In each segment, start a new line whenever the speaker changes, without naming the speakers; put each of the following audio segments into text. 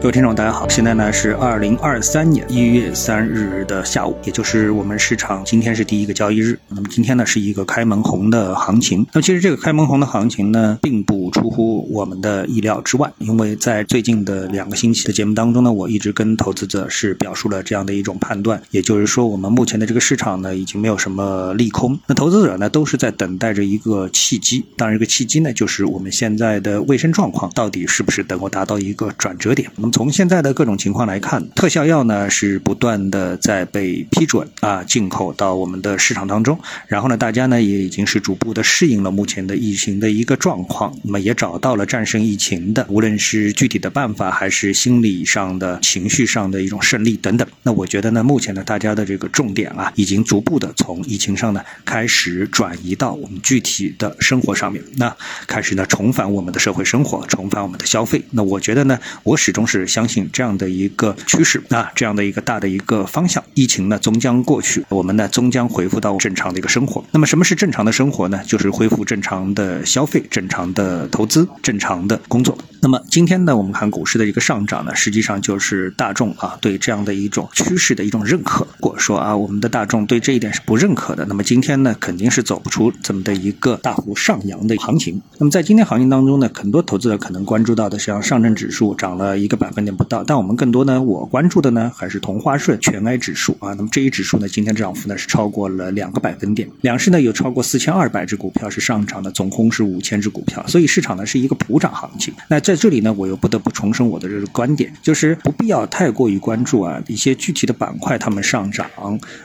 各位听众，大家好，现在呢是二零二三年一月三日的下午，也就是我们市场今天是第一个交易日。那么今天呢是一个开门红的行情。那么其实这个开门红的行情呢，并不出乎我们的意料之外，因为在最近的两个星期的节目当中呢，我一直跟投资者是表述了这样的一种判断，也就是说我们目前的这个市场呢已经没有什么利空，那投资者呢都是在等待着一个契机。当然，这个契机呢就是我们现在的卫生状况到底是不是能够达到一个转折点。那么从现在的各种情况来看，特效药呢是不断的在被批准啊进口到我们的市场当中，然后呢，大家呢也已经是逐步的适应了目前的疫情的一个状况，也找到了战胜疫情的，无论是具体的办法，还是心理上的情绪上的一种胜利等等。那我觉得呢，目前呢，大家的这个重点啊，已经逐步的从疫情上呢开始转移到我们具体的生活上面，那开始呢重返我们的社会生活，重返我们的消费。那我觉得呢，我始终是。相信这样的一个趋势啊，这样的一个大的一个方向，疫情呢终将过去，我们呢终将恢复到正常的一个生活。那么什么是正常的生活呢？就是恢复正常的消费、正常的投资、正常的工作。那么今天呢，我们看股市的一个上涨呢，实际上就是大众啊对这样的一种趋势的一种认可。如果说啊，我们的大众对这一点是不认可的，那么今天呢，肯定是走不出这么的一个大幅上扬的行情。那么在今天行情当中呢，很多投资者可能关注到的像上证指数涨了一个百。分点不到，但我们更多呢，我关注的呢还是同花顺全 A 指数啊。那么这一指数呢，今天涨幅呢是超过了两个百分点，两市呢有超过四千二百只股票是上涨的，总共是五千只股票，所以市场呢是一个普涨行情。那在这里呢，我又不得不重申我的这个观点，就是不必要太过于关注啊一些具体的板块它们上涨，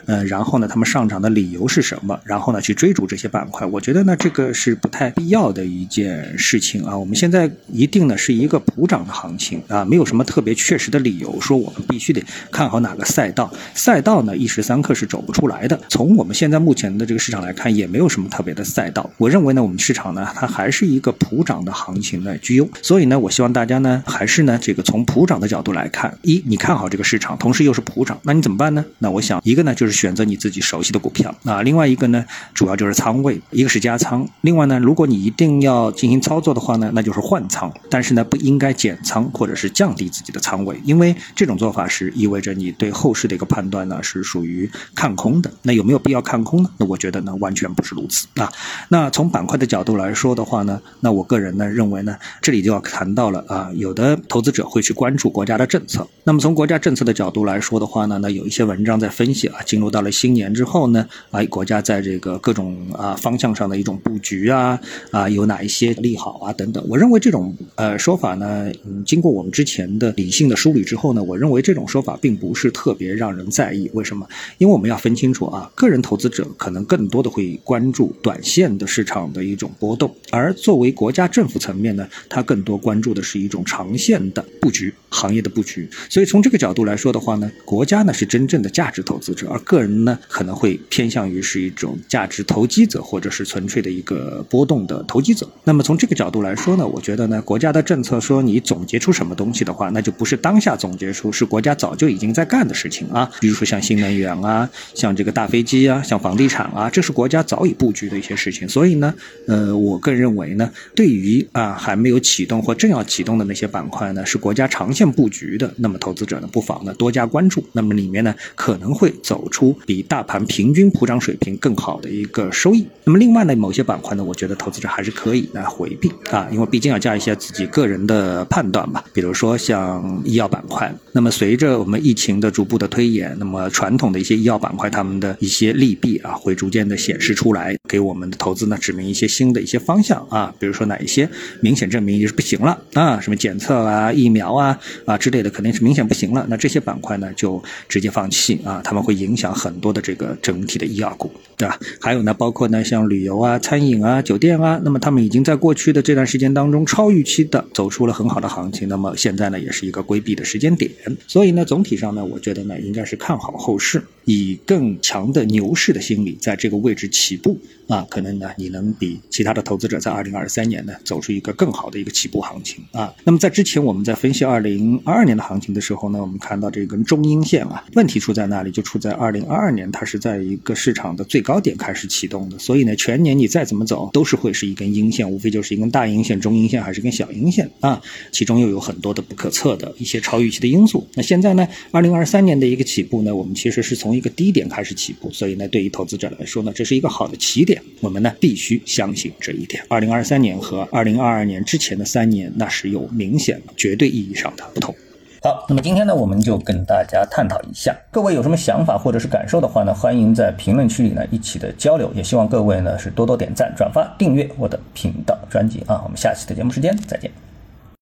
嗯，然后呢它们上涨的理由是什么，然后呢去追逐这些板块，我觉得呢这个是不太必要的一件事情啊。我们现在一定呢是一个普涨的行情啊，没有什么。特别确实的理由说我们必须得看好哪个赛道？赛道呢一时三刻是走不出来的。从我们现在目前的这个市场来看，也没有什么特别的赛道。我认为呢，我们市场呢它还是一个普涨的行情的居优。所以呢，那我希望大家呢还是呢这个从普涨的角度来看，一你看好这个市场，同时又是普涨，那你怎么办呢？那我想一个呢就是选择你自己熟悉的股票啊，另外一个呢主要就是仓位，一个是加仓，另外呢如果你一定要进行操作的话呢，那就是换仓，但是呢不应该减仓或者是降低。自己的仓位，因为这种做法是意味着你对后市的一个判断呢是属于看空的。那有没有必要看空呢？那我觉得呢完全不是如此啊。那从板块的角度来说的话呢，那我个人呢认为呢，这里就要看谈到了啊，有的投资者会去关注国家的政策。那么从国家政策的角度来说的话呢，那有一些文章在分析啊，进入到了新年之后呢，啊国家在这个各种啊方向上的一种布局啊啊有哪一些利好啊等等。我认为这种呃说法呢，嗯，经过我们之前。的理性的梳理之后呢，我认为这种说法并不是特别让人在意。为什么？因为我们要分清楚啊，个人投资者可能更多的会关注短线的市场的一种波动，而作为国家政府层面呢，它更多关关注的是一种长线的布局、行业的布局。所以从这个角度来说的话呢，国家呢是真正的价值投资者，而个人呢可能会偏向于是一种价值投机者，或者是纯粹的一个波动的投机者。那么从这个角度来说呢，我觉得呢，国家的政策说你总结出什么东西的话，那就不是当下总结出，是国家早就已经在干的事情啊。比如说像新能源啊，像这个大飞机啊，像房地产啊，这是国家早已布局的一些事情。所以呢，呃，我更认为呢，对于啊还没有启动或正要启动的那些板块呢，是国家长线布局的，那么投资者呢不妨呢多加关注。那么里面呢可能会走出比大盘平均普涨水平更好的一个收益。那么另外呢，某些板块呢，我觉得投资者还是可以来回避啊，因为毕竟要加一些自己个人的判断吧。比如说像。医药板块，那么随着我们疫情的逐步的推演，那么传统的一些医药板块，他们的一些利弊啊，会逐渐的显示出来，给我们的投资呢指明一些新的一些方向啊，比如说哪一些明显证明就是不行了啊，什么检测啊、疫苗啊啊之类的，肯定是明显不行了，那这些板块呢就直接放弃啊，他们会影响很多的这个整体的医药股，对吧？还有呢，包括呢像旅游啊、餐饮啊、酒店啊，那么他们已经在过去的这段时间当中超预期的走出了很好的行情，那么现在呢也是。一个规避的时间点，所以呢，总体上呢，我觉得呢，应该是看好后市，以更强的牛市的心理，在这个位置起步啊，可能呢，你能比其他的投资者在二零二三年呢，走出一个更好的一个起步行情。情啊。那么在之前我们在分析二零二二年的行情的时候呢，我们看到这根中阴线啊，问题出在哪里？就出在二零二二年它是在一个市场的最高点开始启动的，所以呢，全年你再怎么走都是会是一根阴线，无非就是一根大阴线、中阴线还是根小阴线啊，其中又有很多的不可测的一些超预期的因素。那现在呢，二零二三年的一个起步呢，我们其实是从一个低点开始起步，所以呢，对于投资者来说呢，这是一个好的起点，我们呢必须相信这一点。二零二三年和二零二二年之前的三年，那是有明显绝对意义上的不同。
好，那么今天呢，我们就跟大家探讨一下，各位有什么想法或者是感受的话呢，欢迎在评论区里呢一起的交流，也希望各位呢是多多点赞、转发、订阅我的频道专辑啊。我们下期的节目时间再见。